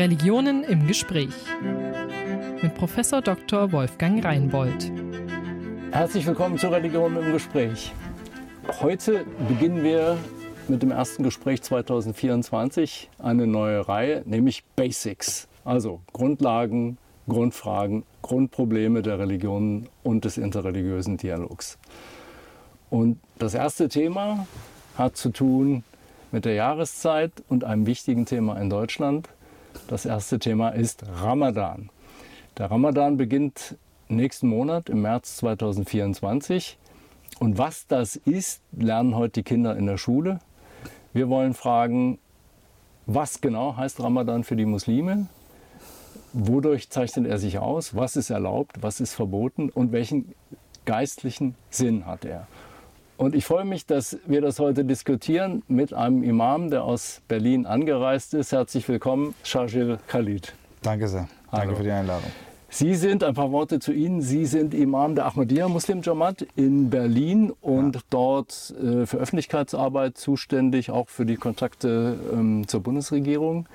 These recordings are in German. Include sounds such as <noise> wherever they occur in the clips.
Religionen im Gespräch mit Professor Dr. Wolfgang Reinbold. Herzlich willkommen zu Religionen im Gespräch. Heute beginnen wir mit dem ersten Gespräch 2024 eine neue Reihe, nämlich Basics, also Grundlagen, Grundfragen, Grundprobleme der Religionen und des interreligiösen Dialogs. Und das erste Thema hat zu tun mit der Jahreszeit und einem wichtigen Thema in Deutschland. Das erste Thema ist Ramadan. Der Ramadan beginnt nächsten Monat im März 2024. Und was das ist, lernen heute die Kinder in der Schule. Wir wollen fragen, was genau heißt Ramadan für die Muslime? Wodurch zeichnet er sich aus? Was ist erlaubt? Was ist verboten? Und welchen geistlichen Sinn hat er? Und ich freue mich, dass wir das heute diskutieren mit einem Imam, der aus Berlin angereist ist. Herzlich willkommen, Shajil Khalid. Danke sehr. Hallo. Danke für die Einladung. Sie sind, ein paar Worte zu Ihnen, Sie sind Imam der Ahmadiyya Muslim Jamaat in Berlin und ja. dort äh, für Öffentlichkeitsarbeit zuständig, auch für die Kontakte ähm, zur Bundesregierung.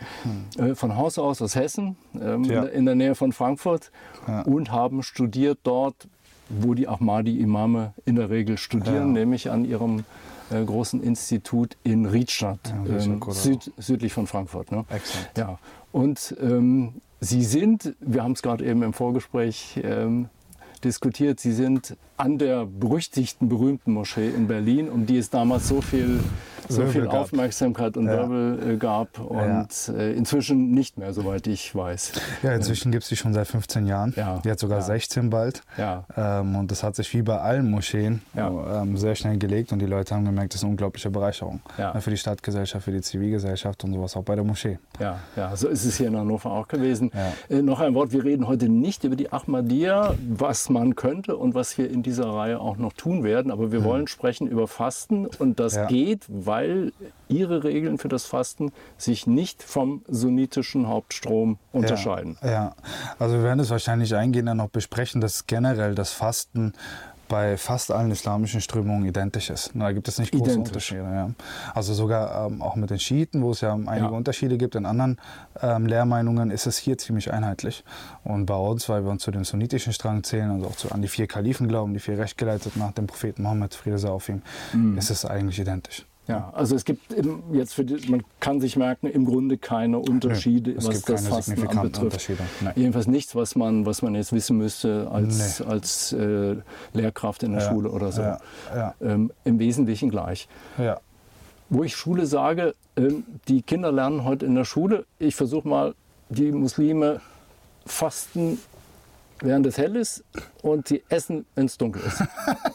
Hm. Äh, von Haus aus aus Hessen, ähm, ja. in, der, Nähe von Frankfurt ja. und haben studiert dort wo die Ahmadi-Imame in der Regel studieren, ja. nämlich an ihrem äh, großen Institut in Riedstadt, ja, ähm, süd, südlich von Frankfurt. Ne? Excellent. Ja. Und ähm, Sie sind, wir haben es gerade eben im Vorgespräch ähm, diskutiert, Sie sind an der berüchtigten, berühmten Moschee in Berlin, um die es damals so viel so viel Aufmerksamkeit und ja. Wirbel äh, gab und ja. äh, inzwischen nicht mehr, soweit ich weiß. Ja, inzwischen gibt es die schon seit 15 Jahren. Ja. Die hat sogar 16 bald. Ja. Ähm, und das hat sich wie bei allen Moscheen ähm, sehr schnell gelegt und die Leute haben gemerkt, das ist eine unglaubliche Bereicherung. Für die Stadtgesellschaft, für die Zivilgesellschaft und sowas, auch bei der Moschee. Ja, ja so ist es hier in Hannover auch gewesen. Äh, noch ein Wort, wir reden heute nicht über die Ahmadiyya, was man könnte und was wir in dieser Reihe auch noch tun werden, aber wir mhm. wollen sprechen über Fasten und das geht, weil weil ihre Regeln für das Fasten sich nicht vom sunnitischen Hauptstrom unterscheiden. Ja, ja. also wir werden es wahrscheinlich eingehender noch besprechen, dass generell das Fasten bei fast allen islamischen Strömungen identisch ist. Da gibt es nicht große identisch. Unterschiede. Ja. Also sogar ähm, auch mit den Schiiten, wo es ja einige ja. Unterschiede gibt, in anderen ähm, Lehrmeinungen ist es hier ziemlich einheitlich. Und bei uns, weil wir uns zu dem sunnitischen Strang zählen, also auch zu, an die vier Kalifen glauben, die vier rechtgeleitet nach dem Propheten Mohammed, Friede sei auf ihm, mhm. ist es eigentlich identisch. Ja, also es gibt jetzt für die, man kann sich merken, im Grunde keine Unterschiede, nee, was das Fasten anbetrifft. Jedenfalls nichts, was man, was man jetzt wissen müsste als, nee. als äh, Lehrkraft in der ja, Schule oder so. Ja, ja. Ähm, Im Wesentlichen gleich. Wo ich Schule sage, ähm, die Kinder lernen heute in der Schule, ich versuche mal, die Muslime fasten während es hell ist und sie essen, wenn es dunkel ist. <laughs>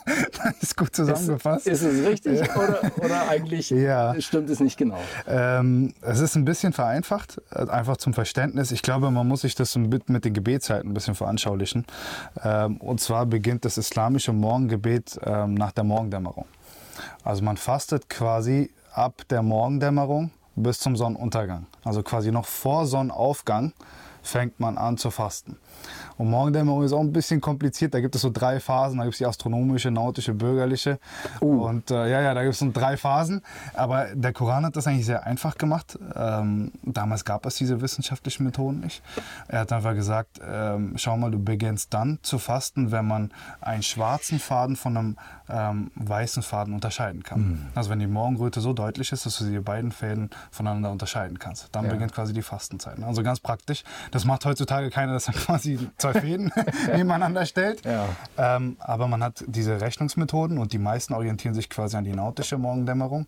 das ist gut zusammengefasst. Ist, ist es richtig ja. oder, oder, eigentlich ja. stimmt es nicht genau? Ähm, es ist ein bisschen vereinfacht, äh, einfach zum Verständnis. Ich glaube, man muss sich das mit, mit den Gebetszeiten ein bisschen veranschaulichen. Ähm, und zwar beginnt das islamische Morgengebet ähm, nach der Morgendämmerung. Also man fastet quasi ab der Morgendämmerung bis zum Sonnenuntergang. Also quasi noch vor Sonnenaufgang fängt man an zu fasten. Und Morgendämmerung ist auch ein bisschen kompliziert. Da gibt es so drei Phasen. Da gibt es die astronomische, nautische, bürgerliche. Uh. Und äh, ja, ja, da gibt es so drei Phasen. Aber der Koran hat das eigentlich sehr einfach gemacht. Ähm, damals gab es diese wissenschaftlichen Methoden nicht. Er hat einfach gesagt, ähm, schau mal, du beginnst dann zu fasten, wenn man einen schwarzen Faden von einem ähm, weißen Faden unterscheiden kann. Mhm. Also wenn die Morgenröte so deutlich ist, dass du die beiden Fäden voneinander unterscheiden kannst. Dann ja. beginnt quasi die Fastenzeit. Also ganz praktisch. Das macht heutzutage keiner, dass er <laughs> quasi zwei zwei Fäden <laughs> <laughs> nebeneinander stellt. Ja. Ähm, aber man hat diese Rechnungsmethoden und die meisten orientieren sich quasi an die nautische Morgendämmerung.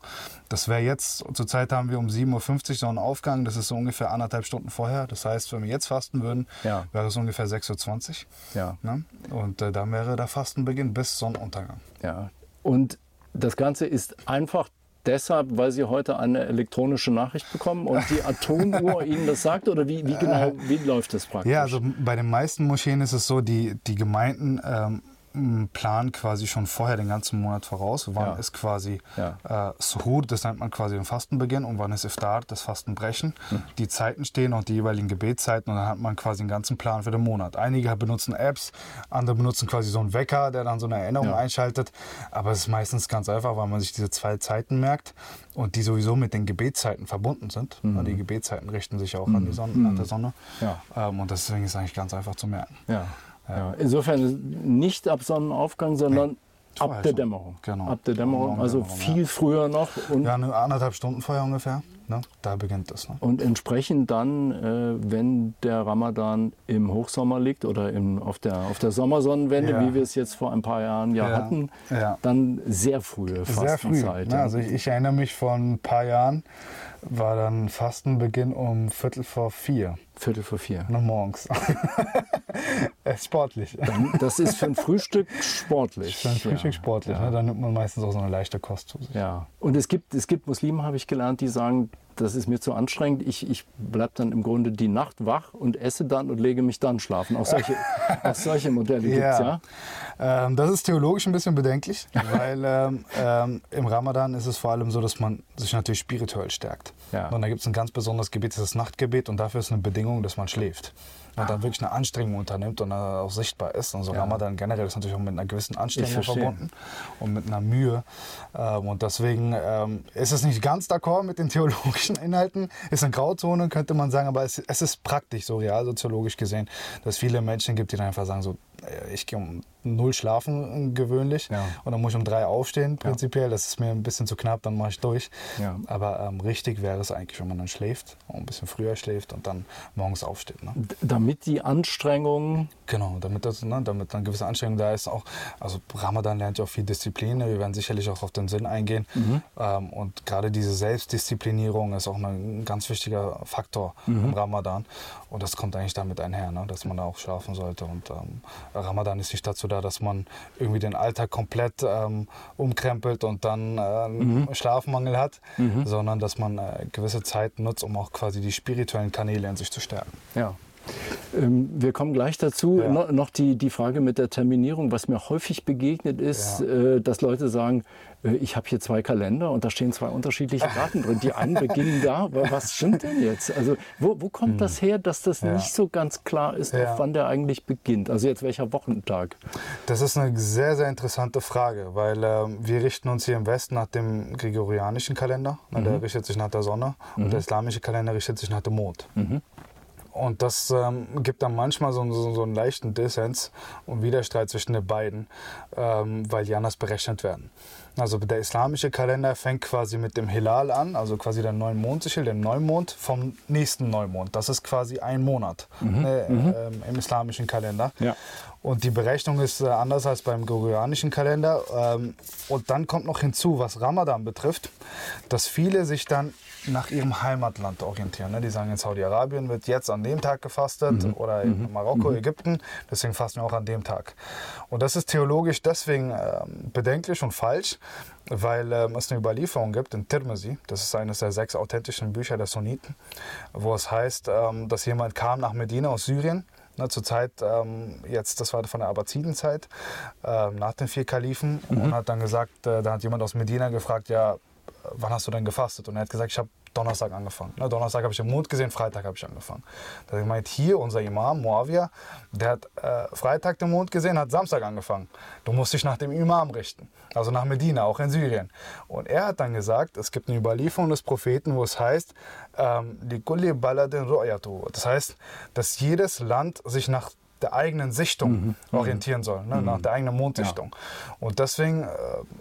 Das wäre jetzt, zurzeit haben wir um 7.50 Uhr so einen Aufgang, das ist so ungefähr anderthalb Stunden vorher. Das heißt, wenn wir jetzt fasten würden, ja. wäre es ungefähr 6.20 Uhr. Ja. Ne? Und äh, dann wäre der Fastenbeginn bis Sonnenuntergang. Ja. Und das Ganze ist einfach deshalb, weil Sie heute eine elektronische Nachricht bekommen und die Atomuhr <laughs> Ihnen das sagt? Oder wie, wie genau, wie läuft das praktisch? Ja, also bei den meisten Moscheen ist es so, die, die Gemeinden ähm, m, planen quasi schon vorher den ganzen Monat voraus. Wann Ja. ist quasi Ja. äh, Suhur, das nennt man quasi den Fastenbeginn, und wann ist Iftar, das Fastenbrechen. Hm. Die Zeiten stehen und die jeweiligen Gebetszeiten und dann hat man quasi einen ganzen Plan für den Monat. Einige benutzen Apps, andere benutzen quasi so einen Wecker, der dann so eine Erinnerung Ja. einschaltet. Aber es ist meistens ganz einfach, weil man sich diese zwei Zeiten merkt und die sowieso mit den Gebetszeiten verbunden sind. Mhm. Die Gebetszeiten richten sich auch an die Sonne, nach der Sonne. Ja. Ähm, und deswegen ist es eigentlich ganz einfach zu merken. Ja. Insofern nicht ab Sonnenaufgang, sondern Vorher ab der. Dämmerung. Genau. Ab der Dämmerung, also viel früher noch. Und, Ja, eine anderthalb Stunden vorher ungefähr. Ne? Da beginnt es. Ne? und entsprechend dann, äh, wenn der Ramadan im Hochsommer liegt oder im, auf, der, auf der Sommersonnenwende, Ja. wie wir es jetzt vor ein paar Jahren ja, Ja. hatten, Ja. dann sehr frühe Sehr früh. Fastenzeit. Ne? Also ich, ich erinnere mich von ein paar Jahren, war dann Fastenbeginn um Viertel vor vier Viertel vor vier. ne, morgens. Ist <laughs> sportlich. Das ist für ein Frühstück sportlich. Für ein Frühstück sportlich. Ja. Ne? Da nimmt man meistens auch so eine leichte Kost zu sich. Ja, und es gibt, es gibt Muslime, habe ich gelernt, die sagen, das ist mir zu anstrengend. Ich, ich bleibe dann im Grunde die Nacht wach und esse dann und lege mich dann schlafen. Auch solche, <laughs> auch solche Modelle gibt es, ja? Ähm, das ist theologisch ein bisschen bedenklich, weil ähm, ähm, im Ramadan ist es vor allem so, dass man sich natürlich spirituell stärkt. Ja. Und da gibt es ein ganz besonderes Gebet, das ist das Nachtgebet und dafür ist eine Bedingung, dass man schläft. Und dann wirklich eine Anstrengung unternimmt und dann auch sichtbar ist. Und so Ah. Ja. Ramadan generell ist natürlich auch mit einer gewissen Anstrengung verbunden und mit einer Mühe. Ähm, und deswegen ähm, ist es nicht ganz d'accord mit den theologischen Inhalten. Ist eine Grauzone, könnte man sagen, aber es, ist praktisch so realsoziologisch gesehen, dass es viele Menschen gibt, die dann einfach sagen, so, äh, ich gehe um null schlafen äh, gewöhnlich Ja. und dann muss ich um drei aufstehen prinzipiell. Das ist mir ein bisschen zu knapp, dann mache ich durch. Ja. Aber ähm, richtig wäre es eigentlich, wenn man dann schläft, ein bisschen früher schläft und dann morgens aufsteht. Ne? Damit die Anstrengung, Genau, damit, das, ne, damit dann gewisse Anstrengung da ist. Auch, also Ramadan lernt ja auch viel Disziplin. ne? Wir werden sicherlich auch auf den Sinn eingehen. Ähm, und gerade diese Selbstdisziplinierung ist auch ein ganz wichtiger Faktor im Ramadan. Und das kommt eigentlich damit einher, ne? dass man da auch schlafen sollte. Und ähm, Ramadan ist nicht dazu da, dass man irgendwie den Alltag komplett ähm, umkrempelt und dann äh, einen Schlafmangel hat, sondern dass man äh, gewisse Zeit nutzt, um auch quasi die spirituellen Kanäle in sich zu stärken. ja. Ähm, Wir kommen gleich dazu. Ja. No, noch die, die Frage mit der Terminierung. Was mir häufig begegnet ist, Ja. äh, dass Leute sagen, äh, ich habe hier zwei Kalender und da stehen zwei unterschiedliche <laughs> Daten drin. Die einen beginnen da. Aber was stimmt denn jetzt? Also wo, wo kommt das her, dass das Hm. Ja. nicht so ganz klar ist, wann der eigentlich beginnt? Also jetzt welcher Wochentag? Das ist eine sehr, sehr interessante Frage, weil ähm, wir richten uns hier im Westen nach dem gregorianischen Kalender. Na, Der richtet sich nach der Sonne und der islamische Kalender richtet sich nach dem Mond. Und das ähm, gibt dann manchmal so, so, so einen leichten Dissens und Widerstreit zwischen den beiden, ähm, weil die anders berechnet werden. Also der islamische Kalender fängt quasi mit dem Hilal an, also quasi der neuen Mondsichel, dem Neumond vom nächsten Neumond. Das ist quasi ein Monat äh, ähm, im islamischen Kalender. Ja. Und die Berechnung ist äh, anders als beim gregorianischen Kalender. Ähm, und dann kommt noch hinzu, was Ramadan betrifft, dass viele sich dann nach ihrem Heimatland orientieren. Ne? Die sagen, in Saudi-Arabien wird jetzt an dem Tag gefastet oder in Marokko, Ägypten, deswegen fasten wir auch an dem Tag. Und das ist theologisch deswegen ähm, bedenklich und falsch, weil ähm, es eine Überlieferung gibt in Tirmizi, das ist eines der sechs authentischen Bücher der Sunniten, wo es heißt, ähm, dass jemand kam nach Medina aus Syrien Ne, zur Zeit, ähm, jetzt, das war von der Abbasidenzeit, ähm, nach den vier Kalifen, und hat dann gesagt, äh, da hat jemand aus Medina gefragt, ja, wann hast du denn gefastet? Und er hat gesagt, ich habe Donnerstag angefangen. Ne, Donnerstag habe ich den Mond gesehen, Freitag habe ich angefangen. Da meint hier unser Imam, Muawiyah, der hat äh, Freitag den Mond gesehen, hat Samstag angefangen. Du musst dich nach dem Imam richten, also nach Medina, auch in Syrien. Und er hat dann gesagt, es gibt eine Überlieferung des Propheten, wo es heißt, ähm, das heißt, dass jedes Land sich nach der eigenen Sichtung orientieren soll, ne, nach der eigenen Mondsichtung. Und deswegen, äh,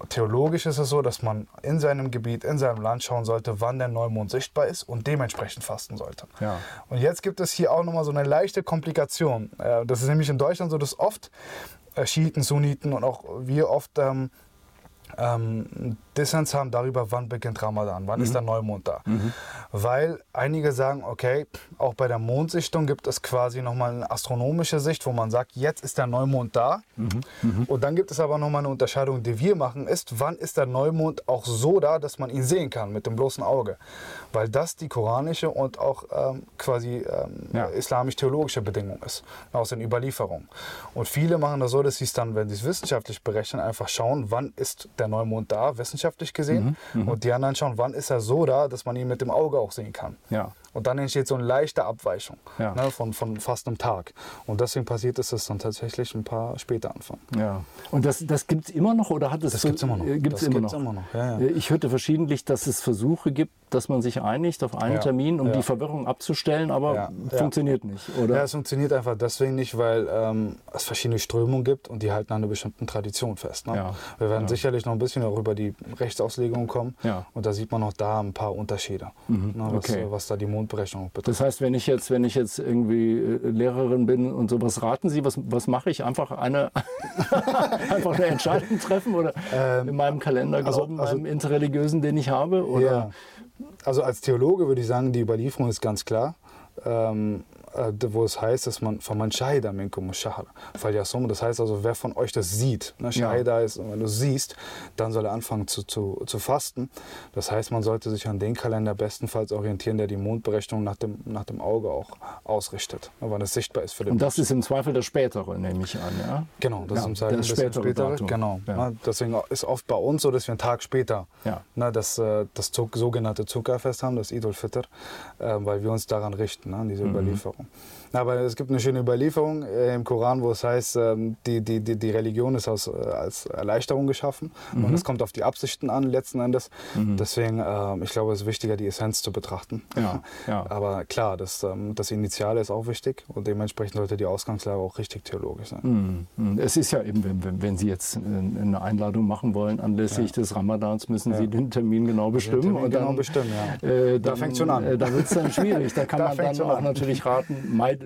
theologisch ist es so, dass man in seinem Gebiet, in seinem Land schauen sollte, wann der Neumond sichtbar ist und dementsprechend fasten sollte. Ja. Und jetzt gibt es hier auch nochmal so eine leichte Komplikation. Äh, das ist nämlich in Deutschland so, dass oft äh, Schiiten, Sunniten und auch wir oft ähm, ähm, Dissens haben darüber, wann beginnt Ramadan, wann ist der Neumond da. Weil einige sagen, okay, auch bei der Mondsichtung gibt es quasi nochmal eine astronomische Sicht, wo man sagt, jetzt ist der Neumond da. Und dann gibt es aber nochmal eine Unterscheidung, die wir machen, ist, wann ist der Neumond auch so da, dass man ihn sehen kann mit dem bloßen Auge. Weil das die koranische und auch ähm, quasi ähm, Ja. islamisch-theologische Bedingung ist, aus den Überlieferungen. Und viele machen das so, dass sie es dann, wenn sie es wissenschaftlich berechnen, einfach schauen, wann ist der Neumond da, wissenschaftlich gesehen. Mhm, Und die anderen schauen, wann ist er so da, dass man ihn mit dem Auge auch sehen kann. Ja. Und dann entsteht so eine leichte Abweichung Ja. ne, von, von fast einem Tag. Und deswegen passiert es, dass es dann tatsächlich ein paar später anfangen. Ja. Und das, das gibt es immer noch oder hat es Das so- gibt's immer noch. äh, Gibt's Das immer, noch. immer noch, ja, ja. Äh, Ich hörte verschiedentlich, dass es Versuche gibt, dass man sich einigt auf einen. Termin, um die Verwirrung abzustellen, aber funktioniert nicht, oder? Ja, es funktioniert einfach deswegen nicht, weil ähm, es verschiedene Strömungen gibt und die halten an einer bestimmten Tradition fest. Ne? Ja. Wir werden sicherlich noch ein bisschen auch über die Rechtsauslegung kommen. Ja. Und da sieht man auch da ein paar Unterschiede, ne, was, okay. was da die Mondberechnung betrifft. Das heißt, wenn ich jetzt, wenn ich jetzt irgendwie äh, Lehrerin bin und sowas, raten Sie, was, was mache ich? Einfach eine, <laughs> einfach eine Entscheidung treffen oder in meinem Kalender also- glauben, also- beim interreligiösen, den ich habe? Oder? Ja. Also als Theologe würde ich sagen, die Überlieferung ist ganz klar. Ähm, äh, wo es heißt, dass man von man shahida minkum shahr falyasum. Das heißt also, wer von euch das sieht, ne, shahida ist, wenn du siehst, dann soll er anfangen zu, zu, zu fasten. Das heißt, man sollte sich an den Kalender bestenfalls orientieren, der die Mondberechnung nach dem, nach dem Auge auch ausrichtet, ne, wann es sichtbar ist für den Und das ist im Zweifel der spätere, nehme ich an, ja? Genau, das Ja, ist im Zweifel das spätere später. Datum. Genau. Ja. Ne, deswegen ist oft bei uns so, dass wir einen Tag später Ja. ne, das, äh, das sogenannte Zuckerfest haben, das Idul Fitr, äh, weil wir uns daran richten, ne, an Mhm. diese Überlieferung. Aber es gibt eine schöne Überlieferung äh, im Koran, wo es heißt, ähm, die, die, die, die Religion ist aus, äh, als Erleichterung geschaffen Mhm. und es kommt auf die Absichten an letzten Endes. Deswegen, ähm, ich glaube, es ist wichtiger, die Essenz zu betrachten. Ja, ja. Aber klar, das, ähm, das Initiale ist auch wichtig und dementsprechend sollte die Ausgangslage auch richtig theologisch sein. Hm, hm. Es ist ja eben, wenn, wenn, Sie jetzt äh, eine Einladung machen wollen anlässlich des Ramadans, müssen Sie Ja. den Termin genau bestimmen. Termin und genau dann, bestimmen, ja. Äh, Da dann, fängt's schon an. Äh, da wird es dann schwierig. Da <laughs> kann Da man dann auch an. natürlich raten, meid,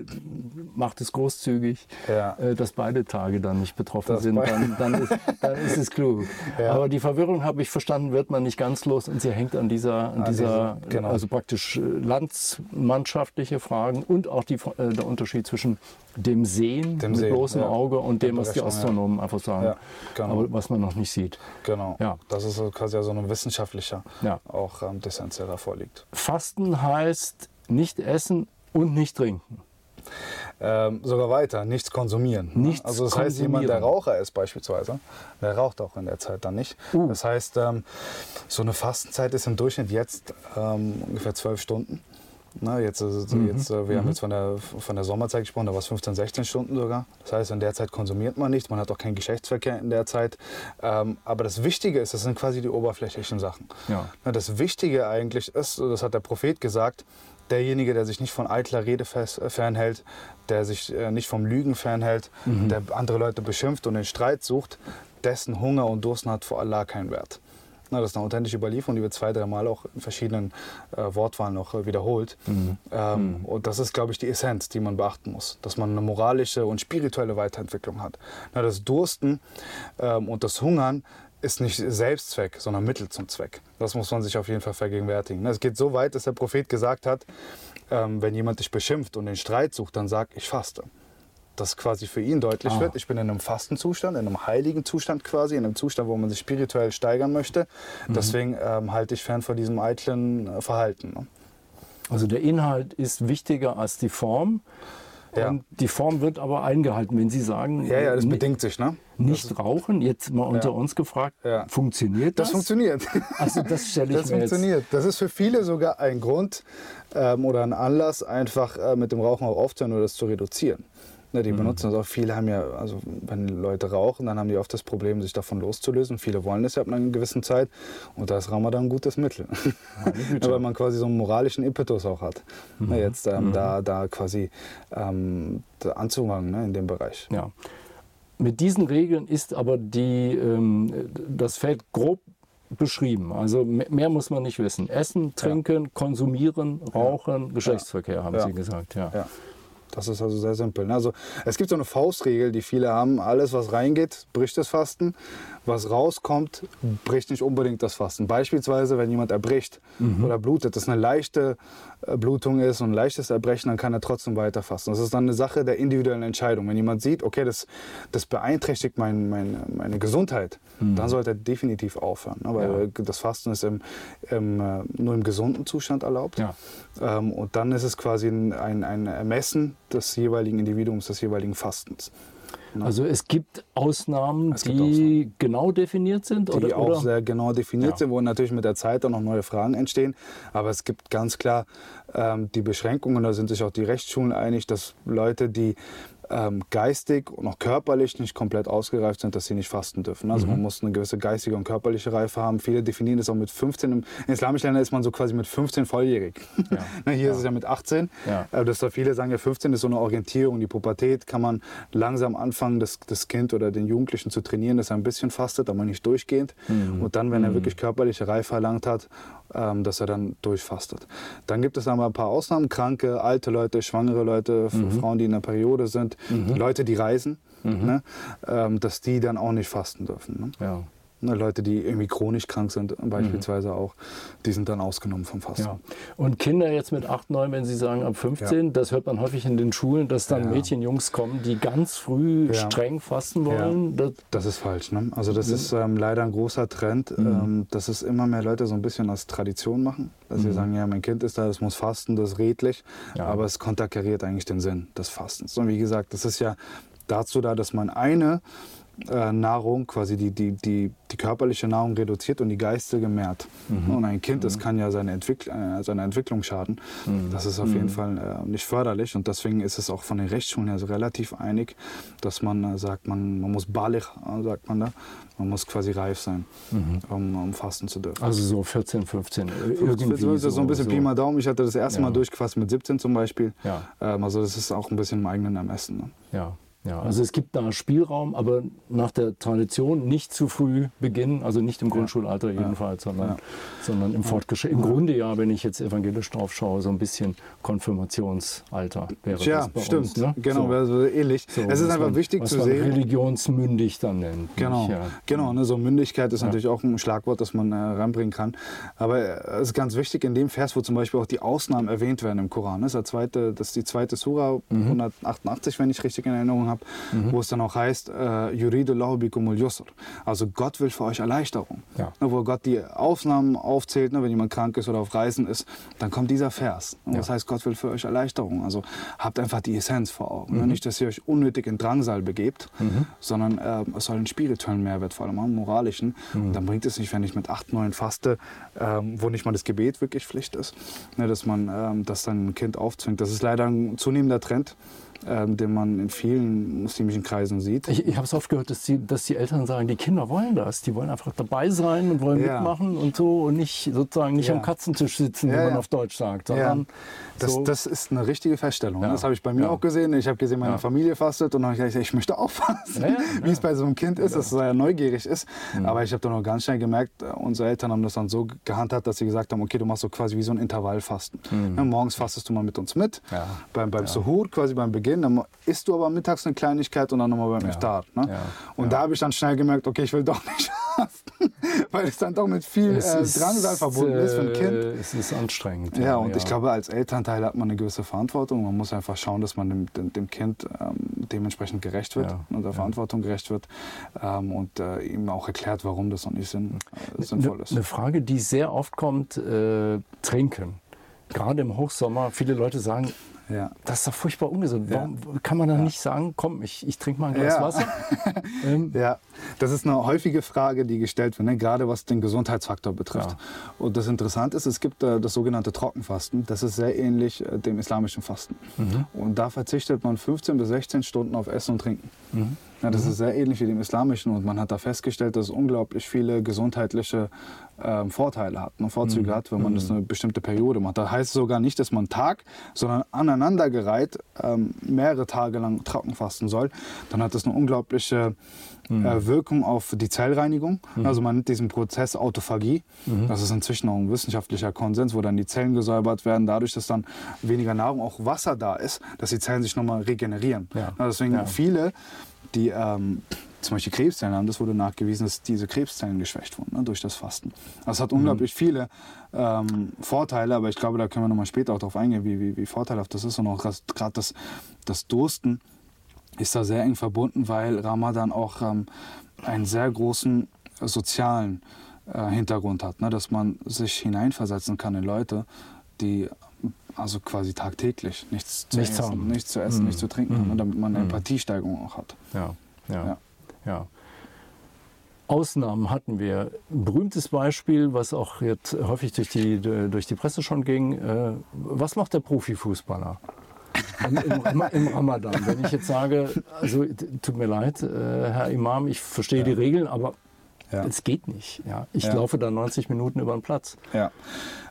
macht es großzügig, Ja. äh, dass beide Tage dann nicht betroffen Dass sind. Dann, dann, ist, dann ist es klug. <laughs> Ja. Aber die Verwirrung, habe ich verstanden, wird man nicht ganz los und sie hängt an dieser, an An dieser dieser- genau. also praktisch äh, landsmannschaftliche Fragen und auch die, äh, der Unterschied zwischen dem Sehen Dem mit Sehen, bloßem ja. Auge und dem, was die. Astronomen einfach sagen. Genau. Aber was man noch nicht sieht. Genau. Ja. Das ist quasi so ein wissenschaftlicher auch ähm, Dissens, der da vorliegt. Fasten heißt nicht essen und nicht trinken. Ähm, sogar weiter, nichts konsumieren. ne? Nichts also das heißt, jemand, der konsumieren. Raucher ist beispielsweise, der raucht auch in der Zeit dann nicht. Uh. Das heißt, ähm, so eine Fastenzeit ist im Durchschnitt jetzt ähm, ungefähr zwölf Stunden. Na, jetzt, ist es- Mhm. jetzt, äh, wir haben jetzt von der, von der Sommerzeit gesprochen, da war es 15, 16 Stunden sogar. Das heißt, in der Zeit konsumiert man nichts, man hat auch keinen Geschlechtsverkehr in der Zeit. Ähm, aber das Wichtige ist, das sind quasi die oberflächlichen Sachen. Ja. Na, das Wichtige eigentlich ist, das hat der Prophet gesagt, derjenige, der sich nicht von eitler Rede äh, fernhält, der sich äh, nicht vom Lügen fernhält, der andere Leute beschimpft und den Streit sucht, dessen Hunger und Durst hat vor Allah keinen Wert. Na, das ist eine authentische Überlieferung, die wird zwei, dreimal auch in verschiedenen äh, Wortwahlen noch äh, wiederholt. Ähm, Und das ist, glaube ich, die Essenz, die man beachten muss, dass man eine moralische und spirituelle Weiterentwicklung hat. Na, das Dursten ähm, und das Hungern ist nicht Selbstzweck, sondern Mittel zum Zweck. Das muss man sich auf jeden Fall vergegenwärtigen. Es geht so weit, dass der Prophet gesagt hat, ähm, wenn jemand dich beschimpft und den Streit sucht, dann sag, ich faste dass quasi für ihn deutlich Ah. wird, ich bin in einem Fastenzustand, in einem heiligen Zustand quasi, in einem Zustand, wo man sich spirituell steigern möchte. Mhm. Deswegen ähm, halte ich fern von diesem eitlen äh, Verhalten. Ne? Also der Inhalt ist wichtiger als die Form. Ja. Und die Form wird aber eingehalten, wenn Sie sagen, Ja, ja, das bedingt sich. Ne? nicht rauchen, jetzt mal unter uns gefragt, Ja. funktioniert das? Das funktioniert. <laughs> Also das stelle ich Das mir jetzt. funktioniert. Das ist für viele sogar ein Grund ähm, oder ein Anlass, einfach äh, mit dem Rauchen auch aufzuhören oder das zu reduzieren. Ne, die benutzen das auch. Viele haben ja, also wenn Leute rauchen, dann haben die oft das Problem, sich davon loszulösen. Viele wollen es ja ab einer gewissen Zeit. Und da ist Ramadan ein gutes Mittel. <laughs> Güte. Weil man quasi so einen moralischen Impetus auch hat. Ne, jetzt ähm, da, da quasi ähm, da anzufangen ne, in dem Bereich. Ja. Mit diesen Regeln ist aber die, ähm, das Feld grob beschrieben. Also me- mehr muss man nicht wissen. Essen, trinken, konsumieren, rauchen, Geschlechtsverkehr, haben Ja. Sie gesagt. Ja. Das ist also sehr simpel. ne? Also es gibt so eine Faustregel, die viele haben. Alles, was reingeht, bricht das Fasten. Was rauskommt, bricht nicht unbedingt das Fasten. Beispielsweise, wenn jemand erbricht oder blutet, das eine leichte äh, Blutung ist und ein leichtes Erbrechen, dann kann er trotzdem weiter fasten. Das ist dann eine Sache der individuellen Entscheidung. Wenn jemand sieht, okay, das, das beeinträchtigt mein, mein, meine Gesundheit, dann sollte er definitiv aufhören. ne? Weil äh, das Fasten ist im, im, äh, nur im gesunden Zustand erlaubt. Ja. Ähm, und dann ist es quasi ein, ein, ein Ermessen des jeweiligen Individuums, des jeweiligen Fastens. Also es gibt Ausnahmen, Es gibt die genau definiert sind? die oder, auch oder? sehr genau definiert Ja. sind, wo natürlich mit der Zeit dann noch neue Fragen entstehen. Aber es gibt ganz klar ähm, die Beschränkungen, da sind sich auch die Rechtsschulen einig, dass Leute, die ähm, geistig und auch körperlich nicht komplett ausgereift sind, dass sie nicht fasten dürfen. Also Mhm. man muss eine gewisse geistige und körperliche Reife haben. Viele definieren das auch mit 15. Im in islamischen Ländern ist man so quasi mit 15 volljährig. Ja. <laughs> Ne, Hier Ja. ist es ja mit 18. Ja. Äh, Das da viele sagen ja 15 ist so eine Orientierung. Die Pubertät kann man langsam anfangen, das, das Kind oder den Jugendlichen zu trainieren, dass er ein bisschen fastet, aber nicht durchgehend. Mhm. Und dann, wenn er wirklich körperliche Reife erlangt hat, ähm, dass er dann durchfastet. Dann gibt es aber ein paar Ausnahmen. Kranke, alte Leute, schwangere Leute, Mhm. Frauen, die in der Periode sind, Leute, die reisen, ne? ähm, dass die dann auch nicht fasten dürfen. Ne? Ja. Ne, Leute, die irgendwie chronisch krank sind, beispielsweise auch, die sind dann ausgenommen vom Fasten. Ja. Und Kinder jetzt mit 8, 9, wenn Sie sagen ab 15, das hört man häufig in den Schulen, dass dann Ja. Mädchen, Jungs kommen, die ganz früh Ja. streng fasten wollen. Das, Das ist falsch. Ne? Also das ist ähm, leider ein großer Trend, Mhm. ähm, dass es immer mehr Leute so ein bisschen als Tradition machen. Dass sie sagen, ja, mein Kind ist da, das muss fasten, das ist redlich. Ja. Aber es konterkariert eigentlich den Sinn des Fastens. Und wie gesagt, das ist ja dazu da, dass man eine äh, Nahrung, quasi die, die, die, die körperliche Nahrung reduziert und die geistige mehrt. Mhm. Und ein Kind, das kann ja seine, Entwickl äh, seine Entwicklung schaden. Mhm. Das ist auf jeden Fall äh, nicht förderlich und deswegen ist es auch von den Rechtsschulen her so relativ einig, dass man äh, sagt, man, man muss balig, äh, sagt man da, man muss quasi reif sein, um, um fasten zu dürfen. Mhm. also so 14, 15. Das Irgendwie ist so ein bisschen Pi mal Daumen. Ich hatte das erste Ja. Mal durchgefasst mit 17 zum Beispiel. Ja. Ähm, also das ist auch ein bisschen im eigenen Ermessen. Ne? Ja. Ja, also es gibt da Spielraum, aber nach der Tradition nicht zu früh beginnen, also nicht im Grundschulalter jedenfalls, sondern, Ja. sondern im Fortgeschritten. Im Grunde ja, wenn ich jetzt evangelisch drauf schaue, so ein bisschen Konfirmationsalter wäre Ja, das bei stimmt. uns. Ne? Genau, so, wäre so ähnlich. so, es ist einfach man, wichtig was zu man sehen. religionsmündig dann nennt. Genau? Ja. genau ne, so Mündigkeit ist natürlich auch ein Schlagwort, das man äh, ranbringen kann. Aber äh, es ist ganz wichtig in dem Vers, wo zum Beispiel auch die Ausnahmen erwähnt werden im Koran. Das ist, der zweite, das ist die zweite Sura, Mhm. 188, wenn ich richtig in Erinnerung habe, wo es dann auch heißt, äh, Yuridu lahu bikumul yusr. Also Gott will für euch Erleichterung. Ja. Wo Gott die Ausnahmen aufzählt, ne, wenn jemand krank ist oder auf Reisen ist, dann kommt dieser Vers. Und Das Ja. heißt, Gott will für euch Erleichterung. Also habt einfach die Essenz vor Augen. Mhm. Ne? Nicht, dass ihr euch unnötig in Drangsal begebt, sondern äh, es soll einen spirituellen Mehrwert vor allem haben, einen moralischen. Mhm. Und dann bringt es nicht, wenn ich mit 8, 9 faste, ähm, wo nicht mal das Gebet wirklich Pflicht ist, ne, dass man ähm, das dann ein Kind aufzwingt. Das ist leider ein zunehmender Trend, ähm, den man in vielen muslimischen Kreisen sieht. Ich, ich habe es oft gehört, dass die, dass die Eltern sagen, die Kinder wollen das. Die wollen einfach dabei sein und wollen Ja. mitmachen und so und nicht sozusagen nicht Ja. am Katzentisch sitzen, Ja, wie man auf Deutsch sagt, sondern das, so, das ist eine richtige Feststellung. Das habe ich bei mir auch gesehen. Ich habe gesehen, meine. Familie fastet und dann habe ich gesagt, ich möchte auch fasten. <laughs> Wie es bei so einem Kind ist, dass es sehr neugierig ist. Mhm. Aber ich habe dann auch ganz schnell gemerkt, unsere Eltern haben das dann so gehandhabt, dass sie gesagt haben, okay, du machst so quasi wie so ein Intervallfasten. Ja, morgens fastest du mal mit uns mit, Mhm. Beim, beim Suhoor, quasi beim Beginn. Dann isst du aber mittags eine Kleinigkeit und dann nochmal beim Ja. Iftar. Ne? Ja. Und da habe ich dann schnell gemerkt, okay, ich will doch nicht fasten, <laughs> weil es dann doch mit viel äh, ist, Drangsal verbunden ist für ein Kind. äh, Es ist anstrengend. Ja, und ich glaube, als Elternteil hat man eine gewisse Verantwortung. Man muss einfach schauen, dass man dem, dem, dem Kind ähm, dementsprechend gerecht wird und der. Verantwortung gerecht wird ähm, und äh, ihm auch erklärt, warum das noch nicht sinn, äh, sinnvoll ist. Eine Frage, die sehr oft kommt, äh, trinken. Gerade im Hochsommer, viele Leute sagen, Ja. das ist doch furchtbar ungesund. Warum kann man dann nicht sagen, komm, ich, ich trinke mal ein Glas Ja. Wasser? <laughs> ähm, Ja, das ist eine häufige Frage, die gestellt wird, ne? gerade was den Gesundheitsfaktor betrifft. Ja. Und das Interessante ist, es gibt äh, das sogenannte Trockenfasten. Das ist sehr ähnlich äh, dem islamischen Fasten. Und da verzichtet man 15 bis 16 Stunden auf Essen und Trinken. Ja, das ist sehr ähnlich wie dem islamischen und man hat da festgestellt, dass es unglaublich viele gesundheitliche ähm, Vorteile hat, ne, Vorzüge hat, wenn man das eine bestimmte Periode macht. Da heißt es sogar nicht, dass man einen Tag, sondern aneinandergereiht ähm, mehrere Tage lang trocken fasten soll. Dann hat das eine unglaubliche äh, Wirkung auf die Zellreinigung. Also man nennt diesen Prozess Autophagie. Das ist inzwischen auch ein wissenschaftlicher Konsens, wo dann die Zellen gesäubert werden, dadurch, dass dann weniger Nahrung, auch Wasser da ist, dass die Zellen sich nochmal regenerieren. Ja. Na, deswegen Ja. viele, die ähm, zum Beispiel Krebszellen haben, das wurde nachgewiesen, dass diese Krebszellen geschwächt wurden ne, durch das Fasten. Das hat unglaublich viele ähm, Vorteile, aber ich glaube, da können wir nochmal später auch darauf eingehen, wie, wie, wie vorteilhaft das ist. Und auch gerade das, das Dursten ist da sehr eng verbunden, weil Ramadan auch ähm, einen sehr großen sozialen äh, Hintergrund hat, ne? dass man sich hineinversetzen kann in Leute, die also quasi tagtäglich nichts zu Nichts essen, haben. nichts zu essen, Mhm. nichts zu trinken Mhm. damit man eine Mhm. Empathiesteigerung auch hat. Ja, ja, Ja. ja. Ausnahmen hatten wir. Ein berühmtes Beispiel, was auch jetzt häufig durch die, durch die Presse schon ging. Äh, was macht der Profifußballer? Im, im, Im Ramadan. Wenn ich jetzt sage, also tut mir leid, äh, Herr Imam, ich verstehe die Regeln, aber Ja. es geht nicht. Ja. Ich Ja. laufe da 90 Minuten über den Platz. Ja,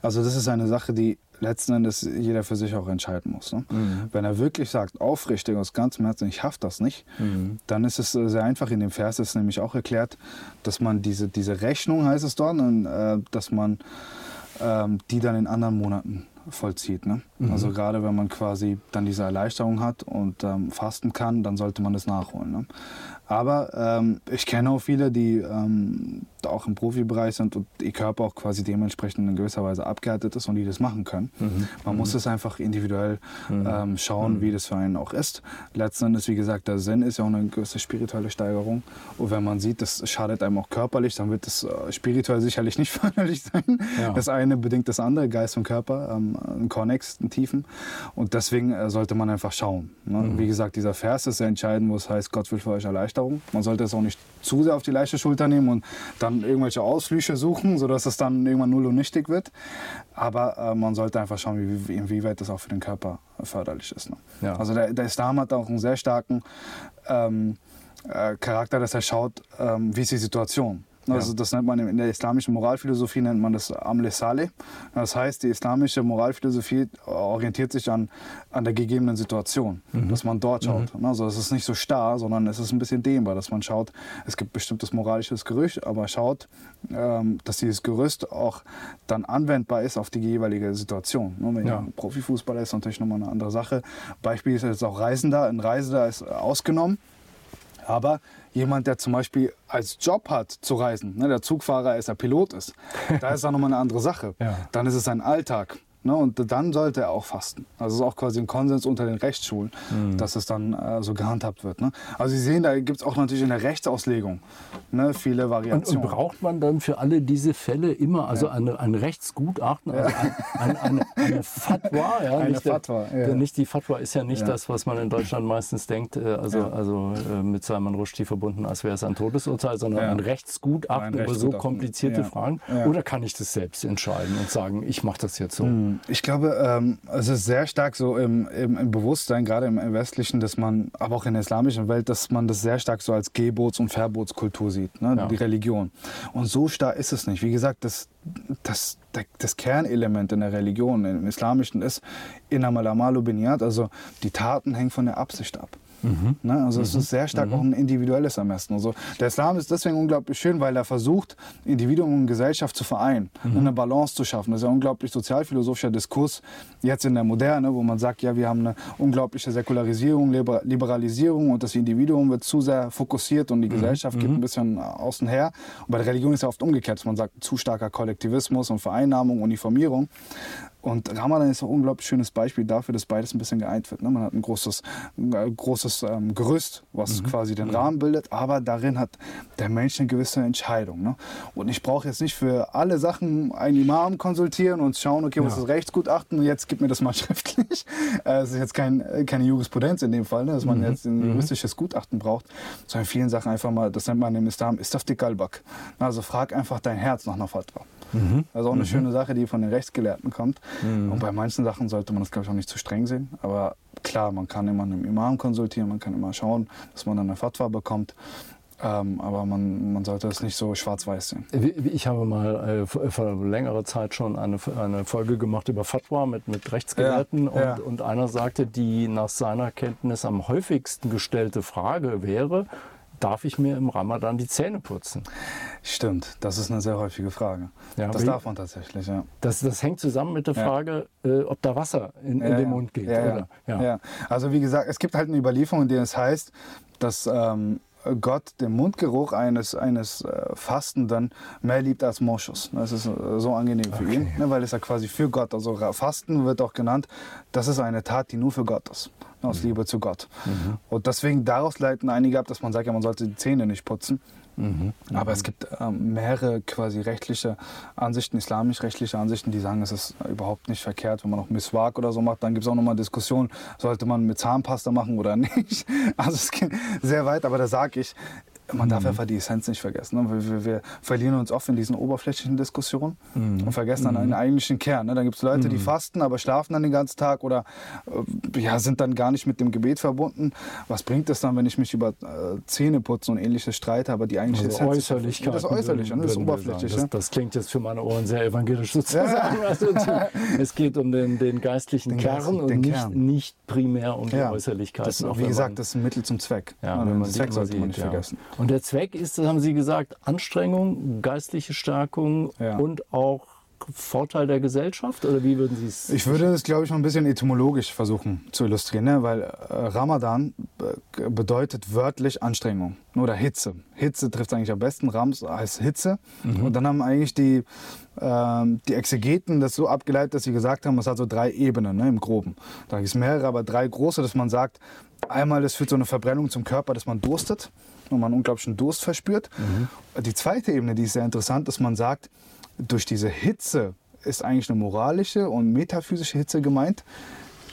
also das ist eine Sache, die letzten Endes jeder für sich auch entscheiden muss. Ne? Wenn er wirklich sagt, aufrichtig aus ganzem Herzen, ich schaff das nicht, dann ist es äh, sehr einfach. In dem Vers ist nämlich auch erklärt, dass man diese, diese Rechnung, heißt es dort, äh, dass man ähm, die dann in anderen Monaten vollzieht. Ne? Also gerade wenn man quasi dann diese Erleichterung hat und ähm, fasten kann, dann sollte man das nachholen. Ne? Aber ähm, ich kenne auch viele, die ähm, auch im Profibereich sind und ihr Körper auch quasi dementsprechend in gewisser Weise abgehärtet ist und die das machen können. Man muss es einfach individuell ähm, schauen, wie das für einen auch ist. Letzten Endes, wie gesagt, der Sinn ist ja auch eine gewisse spirituelle Steigerung. Und wenn man sieht, das schadet einem auch körperlich, dann wird es äh, spirituell sicherlich nicht <laughs> förderlich sein. Ja. Das eine bedingt das andere, Geist und Körper, ähm, ein Konnex, einen Tiefen. Und deswegen äh, sollte man einfach schauen. Ne? Wie gesagt, dieser Vers ist sehr entscheidend, wo es heißt, Gott will für euch Erleichterung. Man sollte es auch nicht zu sehr auf die leichte Schulter nehmen und dann irgendwelche Ausflüche suchen, sodass es dann irgendwann null und nichtig wird. Aber äh, man sollte einfach schauen, wie, wie, inwieweit das auch für den Körper förderlich ist. Ne? Ja. Also der, der Islam hat auch einen sehr starken ähm, äh, Charakter, dass er schaut, ähm, wie ist die Situation. Also Ja. das nennt man in der islamischen Moralphilosophie nennt man das Amle Saleh. Das heißt, die islamische Moralphilosophie orientiert sich an, an der gegebenen Situation, dass man dort schaut. Also es ist nicht so starr, sondern es ist ein bisschen dehnbar, dass man schaut, es gibt bestimmtes moralisches Gerücht, aber schaut, ähm, dass dieses Gerüst auch dann anwendbar ist auf die jeweilige Situation. Ne, Wenn ja. ein Profifußballer ist natürlich nochmal eine andere Sache. Beispiel ist jetzt auch Reisender. Ein Reisender ist ausgenommen. Aber jemand, der zum Beispiel als Job hat zu reisen, ne, der Zugfahrer ist, der Pilot ist, <laughs> da ist dann nochmal eine andere Sache. Ja. Dann ist es sein Alltag. Ne, und dann sollte er auch fasten. Also es ist auch quasi ein Konsens unter den Rechtsschulen, dass es dann äh, so gehandhabt wird. Ne? Also Sie sehen, da gibt es auch natürlich in der Rechtsauslegung ne, viele Und, Variationen. und braucht man dann für alle diese Fälle immer also eine, ein Rechtsgutachten, also ein, ein, eine, eine Fatwa? Ja, Eine nicht der- Fatwa, ja. Der, nicht die Fatwa ist ja nicht Ja. das, was man in Deutschland meistens denkt, äh, also, Ja. also äh, mit Salman Rushdie verbunden, als wäre es ein Todesurteil, sondern Ja. ein Rechtsgutachten Ein über so Rechtsgutachten, komplizierte ja. Fragen. Ja. Oder kann ich das selbst entscheiden und sagen, ich mache das jetzt so? Ich glaube, ähm, es ist sehr stark so im, im, im Bewusstsein, gerade im, westlichen, dass man, aber auch in der islamischen Welt, dass man das sehr stark so als Gebots- und Verbotskultur sieht, ne? Ja. die Religion. Und so stark ist es nicht. Wie gesagt, das, das, das Kernelement in der Religion, im Islamischen ist Innamal amalu biniyat, also die Taten hängen von der Absicht ab. Ne? Also es ist sehr stark auch ein individuelles Ermessen. Also der Islam ist deswegen unglaublich schön, weil er versucht, Individuum und Gesellschaft zu vereinen, und eine Balance zu schaffen. Das ist ja ein unglaublich sozialphilosophischer Diskurs jetzt in der Moderne, wo man sagt, ja, wir haben eine unglaubliche Säkularisierung, Liber- Liberalisierung und das Individuum wird zu sehr fokussiert und die Gesellschaft geht ein bisschen außen her. Und bei der Religion ist ja oft umgekehrt, man sagt, zu starker Kollektivismus und Vereinnahmung, Uniformierung. Und Ramadan ist auch ein unglaublich schönes Beispiel dafür, dass beides ein bisschen geeint wird. Ne? Man hat ein großes, ein äh, großes ähm, Gerüst, was quasi den Rahmen bildet, aber darin hat der Mensch eine gewisse Entscheidung. Ne? Und ich brauche jetzt nicht für alle Sachen einen Imam konsultieren und schauen, okay, was Ja. ist das Rechtsgutachten, jetzt gib mir das mal <laughs> schriftlich. Äh, Es ist jetzt kein, keine Jurisprudenz in dem Fall, ne? dass man jetzt ein juristisches Gutachten braucht, sondern in vielen Sachen einfach mal, das nennt man im Islam, ist auf die Kalbak. Also frag einfach dein Herz nach einer Fatwa. Also auch eine schöne Sache, die von den Rechtsgelehrten kommt. Und bei manchen Sachen sollte man das, glaube ich, auch nicht zu streng sehen. Aber klar, man kann immer einen Imam konsultieren, man kann immer schauen, dass man eine Fatwa bekommt. Ähm, aber man, man sollte es nicht so schwarz-weiß sehen. Ich habe mal äh, vor längerer Zeit schon eine, eine Folge gemacht über Fatwa mit, mit Rechtsgelehrten Ja, ja. Und, und einer sagte, die nach seiner Kenntnis am häufigsten gestellte Frage wäre, darf ich mir im Ramadan die Zähne putzen? Stimmt, das ist eine sehr häufige Frage. Ja, das darf man tatsächlich, ja. Das, das hängt zusammen mit der Ja. Frage, äh, ob da Wasser in, in Ja, den ja. Mund geht. Ja, ja. Ja. Also wie gesagt, es gibt halt eine Überlieferung, in der es heißt, dass ähm, Gott den Mundgeruch eines, eines äh, Fastenden mehr liebt als Moschus. Das ist äh, so angenehm für ihn, ne, weil es ja quasi für Gott, also Fasten wird auch genannt, das ist eine Tat, die nur für Gott ist, ne, aus Liebe zu Gott. Und deswegen daraus leiten einige ab, dass man sagt, ja, man sollte die Zähne nicht putzen. Aber es gibt ähm, mehrere quasi rechtliche Ansichten, islamisch-rechtliche Ansichten, die sagen, es ist überhaupt nicht verkehrt, wenn man noch Miswak oder so macht. Dann gibt es auch nochmal Diskussionen, sollte man mit Zahnpasta machen oder <laughs> nicht. Also es geht sehr weit, aber da sage ich, man darf einfach die Essenz nicht vergessen. Ne? Wir, wir, wir verlieren uns oft in diesen oberflächlichen Diskussionen und vergessen dann den eigentlichen Kern. Ne? Dann gibt es Leute, die fasten, aber schlafen dann den ganzen Tag oder äh, ja, sind dann gar nicht mit dem Gebet verbunden. Was bringt es dann, wenn ich mich über äh, Zähneputzen und ähnliches streite, aber die eigentliche Also Essenz... Äußerlichkeiten. Das ne? das würden wir sagen. Oberflächliche. Das, das klingt jetzt für meine Ohren sehr evangelisch sozusagen. <laughs> Also die, es geht um den, den geistlichen Den Kern geistlichen- und den nicht, Kern. nicht primär um die Ja, Äußerlichkeiten. das, wie gesagt, man- das ist ein Mittel zum Zweck. Ja, Ja, wenn den man Zweck sollte man nicht ja. vergessen. Und der Zweck ist, das haben Sie gesagt, Anstrengung, geistliche Stärkung Ja. und auch Vorteil der Gesellschaft? Oder wie würden Sie es? Ich würde es, glaube ich, mal ein bisschen etymologisch versuchen zu illustrieren, ne? weil äh, Ramadan äh, bedeutet wörtlich Anstrengung oder Hitze. Hitze trifft eigentlich am besten. Rams heißt Hitze. Und dann haben eigentlich die, ähm, die Exegeten das so abgeleitet, dass sie gesagt haben, es hat so drei Ebenen ne, im Groben. Da gibt es mehrere, aber drei große, dass man sagt, einmal es führt so eine Verbrennung zum Körper, dass man durstet und man einen unglaublichen Durst verspürt. Die zweite Ebene, die ist sehr interessant, dass man sagt, durch diese Hitze ist eigentlich eine moralische und metaphysische Hitze gemeint,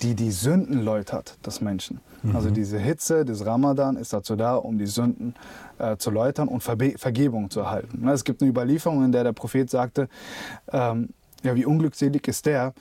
die die Sünden läutert des Menschen. Also diese Hitze des Ramadan ist dazu da, um die Sünden äh, zu läutern und Verbe Vergebung zu erhalten. Es gibt eine Überlieferung, in der der Prophet sagte, ähm, ja, wie unglückselig ist der,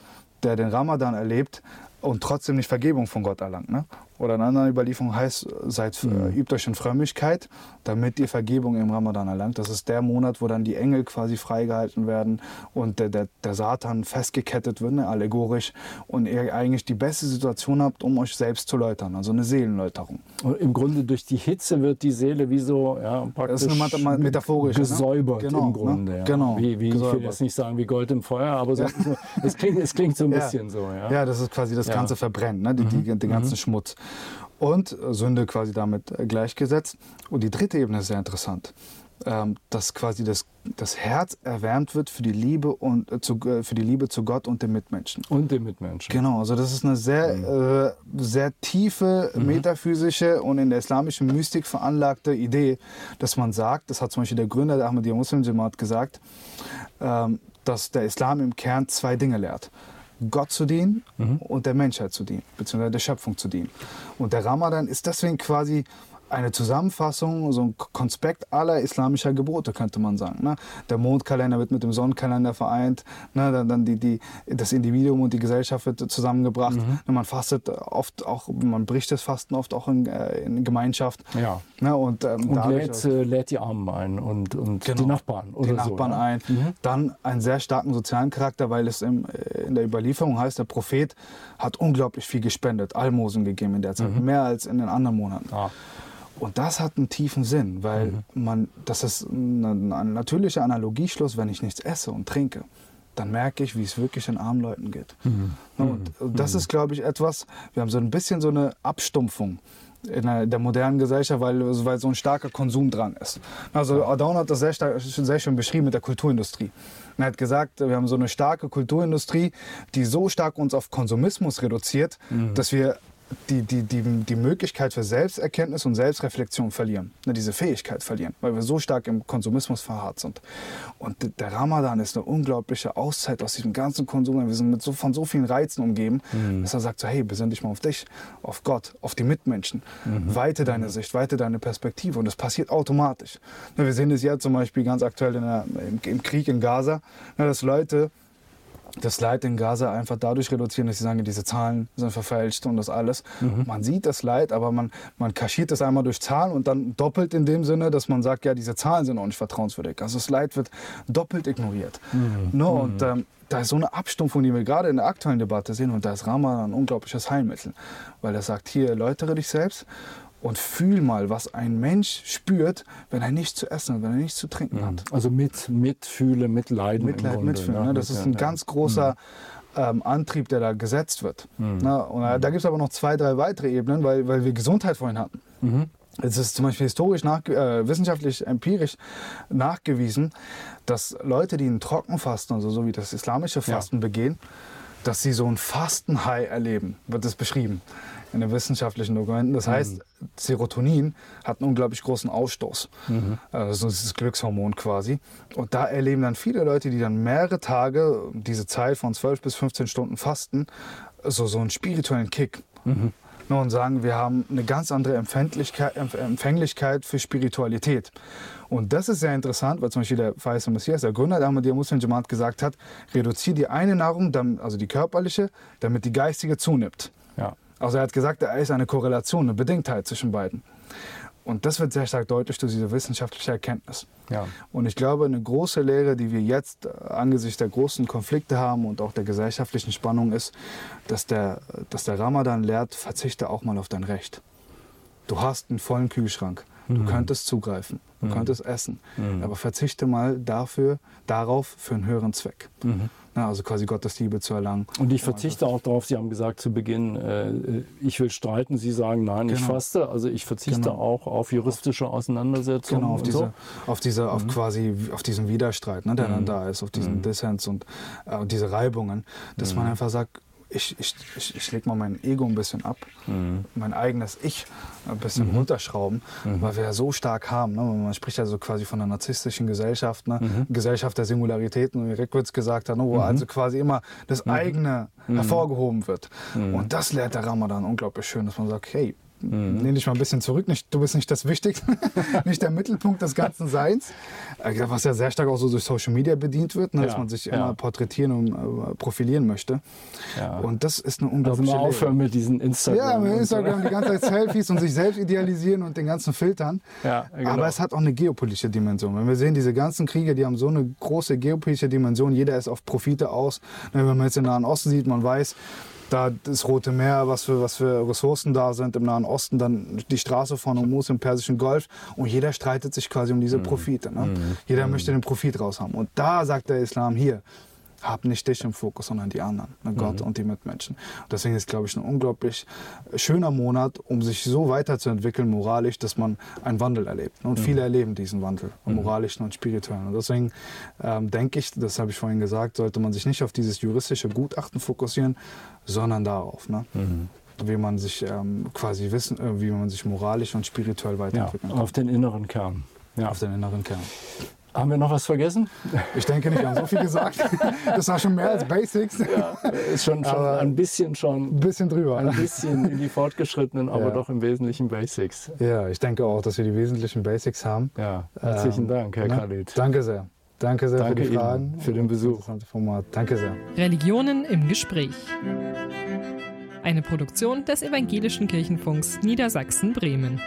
der den Ramadan erlebt und trotzdem nicht Vergebung von Gott erlangt. Ne? Oder in einer anderen Überlieferung heißt, seid, äh, übt euch in Frömmigkeit, damit ihr Vergebung im Ramadan erlangt. Das ist der Monat, wo dann die Engel quasi freigehalten werden und der, der, der Satan festgekettet wird, ne, allegorisch, und ihr eigentlich die beste Situation habt, um euch selbst zu läutern, also eine Seelenläuterung. Und Im Grunde durch die Hitze wird die Seele wie so ja, praktisch Das ist metaphorische, ne? gesäubert Genau, im Grunde. ne? Ja. Genau, Wie, wie, ich will gesäubert. jetzt nicht sagen wie Gold im Feuer, aber so, so, es, klingt, es klingt so ein <laughs> bisschen so. Ja. Ja, das ist quasi das Ja. ganze Verbrennen, ne? die, die, den ganzen Schmutz. Und Sünde quasi damit äh, gleichgesetzt. Und die dritte Ebene ist sehr interessant. Ähm, dass quasi das, das Herz erwärmt wird für die Liebe und äh, zu, äh, für die Liebe zu Gott und den Mitmenschen. Und den Mitmenschen. Genau, also das ist eine sehr, äh, sehr tiefe, metaphysische und in der islamischen Mystik veranlagte Idee, dass man sagt, das hat zum Beispiel der Gründer der Ahmadiyya Muslim Jamaat gesagt, ähm, dass der Islam im Kern zwei Dinge lehrt. Gott zu dienen und der Menschheit zu dienen, beziehungsweise der Schöpfung zu dienen. Und der Ramadan ist deswegen quasi eine Zusammenfassung, so ein Konspekt aller islamischer Gebote, könnte man sagen. Ne? Der Mondkalender wird mit dem Sonnenkalender vereint, ne? dann, dann die, die, das Individuum und die Gesellschaft wird zusammengebracht. Ne? Man fastet oft auch, man bricht das Fasten oft auch in, äh, in Gemeinschaft. Ja. Ne? Und, ähm, Und lädt, äh, lädt die Armen ein und, und Genau. die Nachbarn. Oder die Nachbarn so, ein. Dann einen sehr starken sozialen Charakter, weil es im, äh, in der Überlieferung heißt, der Prophet hat unglaublich viel gespendet, Almosen gegeben in der Zeit, mehr als in den anderen Monaten. Ah. Und das hat einen tiefen Sinn, weil man, das ist ein, ein natürlicher Analogieschluss, wenn ich nichts esse und trinke. Dann merke ich, wie es wirklich den armen Leuten geht. Ne, Und und das ist, glaube ich, etwas, wir haben so ein bisschen so eine Abstumpfung in der, der modernen Gesellschaft, weil, weil so ein starker Konsum dran ist. Also Adorno hat das sehr, stark, sehr schön beschrieben mit der Kulturindustrie. Er hat gesagt, wir haben so eine starke Kulturindustrie, die so stark uns auf Konsumismus reduziert, dass wir die, die, die, die Möglichkeit für Selbsterkenntnis und Selbstreflexion verlieren, ne, diese Fähigkeit verlieren, weil wir so stark im Konsumismus verharrt sind. Und der Ramadan ist eine unglaubliche Auszeit aus diesem ganzen Konsum. Wir sind mit so, von so vielen Reizen umgeben, dass er sagt so, hey, besinn dich mal auf dich, auf Gott, auf die Mitmenschen. Weite deine Sicht, weite deine Perspektive. Und das passiert automatisch. Ne, Wir sehen es ja zum Beispiel ganz aktuell der, im, im Krieg in Gaza, ne, dass Leute das Leid in Gaza einfach dadurch reduzieren, dass sie sagen, diese Zahlen sind verfälscht und das alles. Man sieht das Leid, aber man, man kaschiert das einmal durch Zahlen und dann doppelt in dem Sinne, dass man sagt, ja, diese Zahlen sind auch nicht vertrauenswürdig. Also das Leid wird doppelt ignoriert. Ne? Und ähm, da ist so eine Abstumpfung, die wir gerade in der aktuellen Debatte sehen und da ist Ramadan ein unglaubliches Heilmittel, weil er sagt, hier, läutere dich selbst und fühl mal, was ein Mensch spürt, wenn er nichts zu essen hat, wenn er nichts zu trinken hat. Also mit, mitfühle, mitleiden. Mitleid, Grunde, mitfühlen. ne? Ne? Das ist ein Ja, ganz großer ähm, Antrieb, der da gesetzt wird. Mhm. Ne? Und äh, da gibt es aber noch zwei, drei weitere Ebenen, weil, weil wir Gesundheit vorhin hatten. Mhm. Es ist zum Beispiel historisch, nach, äh, wissenschaftlich, empirisch nachgewiesen, dass Leute, die ein Trockenfasten, also so wie das islamische Fasten begehen, dass sie so ein Fastenhigh erleben, wird es beschrieben in den wissenschaftlichen Dokumenten. Das heißt, Serotonin hat einen unglaublich großen Ausstoß. Also das ist das Glückshormon quasi. Und da erleben dann viele Leute, die dann mehrere Tage, diese Zeit von 12 bis 15 Stunden fasten, so, so einen spirituellen Kick. Ne, Und sagen, wir haben eine ganz andere Empfänglichkeit, Empf- Empfänglichkeit für Spiritualität. Und das ist sehr interessant, weil zum Beispiel der Faisal Messias, der Gründer der Ahmadiyya Muslim Jamaat, gesagt hat, reduziere die eine Nahrung, also die körperliche, damit die geistige zunimmt. Ja. Also er hat gesagt, da ist eine Korrelation, eine Bedingtheit zwischen beiden. Und das wird sehr stark deutlich durch diese wissenschaftliche Erkenntnis. Ja. Und ich glaube, eine große Lehre, die wir jetzt äh, angesichts der großen Konflikte haben und auch der gesellschaftlichen Spannung ist, dass der, dass der Ramadan lehrt, verzichte auch mal auf dein Recht. Du hast einen vollen Kühlschrank. Du könntest zugreifen, du könntest essen, aber verzichte mal dafür, darauf für einen höheren Zweck. Na, also quasi Gottes Liebe zu erlangen. Und ich verzichte auch darauf, Sie haben gesagt zu Beginn, äh, ich will streiten. Sie sagen, nein, ich Genau. faste. Also ich verzichte Genau. auch auf juristische Auseinandersetzungen. Genau, auf diese, so. auf diese, Mhm. auf quasi, auf diesen Widerstreit, ne, der dann da ist, auf diesen Dissens und, äh, diese Reibungen, dass Mhm. man einfach sagt, ich, ich, ich, ich lege mal mein Ego ein bisschen ab, Mhm. mein eigenes Ich ein bisschen runterschrauben, Mhm. weil wir ja so stark haben. Ne? Man spricht ja so quasi von einer narzisstischen Gesellschaft, ne? Mhm. Gesellschaft der Singularitäten, wie Reckwitz gesagt hat, ne? wo also quasi immer das Mhm. eigene hervorgehoben wird. Und das lehrt der Ramadan unglaublich schön, dass man sagt, hey, Mhm. Lehn dich mal ein bisschen zurück. Nicht, du bist nicht das Wichtigste, <laughs> nicht der Mittelpunkt des ganzen Seins. Äh, Was ja sehr stark auch so durch Social Media bedient wird, ne, dass Ja, man sich ja. immer porträtieren und äh, profilieren möchte. Ja. Und das ist eine also unglaubliche mal Lehre. aufhören mit diesen Instagram. Ja, mit und so, Instagram ne? die ganze Zeit Selfies und sich selbst idealisieren und den ganzen Filtern. Ja, genau. Aber es hat auch eine geopolitische Dimension. Wenn wir sehen, diese ganzen Kriege, die haben so eine große geopolitische Dimension. Jeder ist auf Profite aus. Wenn man jetzt den Nahen Osten sieht, man weiß, da das Rote Meer, was für, was für Ressourcen da sind im Nahen Osten, dann die Straße von Hormuz im Persischen Golf. Und jeder streitet sich quasi um diese Profite. Ne? Jeder möchte den Profit raus haben. Und da sagt der Islam hier, hab nicht dich im Fokus, sondern die anderen, ne, Gott und die Mitmenschen. Und deswegen ist, glaube ich, ein unglaublich schöner Monat, um sich so weiterzuentwickeln moralisch, dass man einen Wandel erlebt. Ne? Und viele erleben diesen Wandel, einen moralischen und spirituellen. Und deswegen ähm, denke ich, das habe ich vorhin gesagt, sollte man sich nicht auf dieses juristische Gutachten fokussieren, sondern darauf, ne? wie man sich ähm, quasi wissen, äh, wie man sich moralisch und spirituell ja, weiterentwickeln kann. auf den inneren Kern. Ja. Auf den inneren Kern. Haben wir noch was vergessen? Ich denke nicht, wir haben so viel gesagt. <laughs> Das war schon mehr als Basics. Ist schon, schon ein bisschen schon Ein bisschen drüber. ein bisschen in die fortgeschrittenen, aber Ja. doch im Wesentlichen Basics. Ja, ich denke auch, dass wir die wesentlichen Basics haben. Ja, herzlichen Ähm, Dank, Herr ne? Khalid. Danke sehr. Danke sehr Danke für die Ihnen Fragen. für den Besuch. Format. Danke sehr. Religionen im Gespräch. Eine Produktion des Evangelischen Kirchenfunks Niedersachsen-Bremen.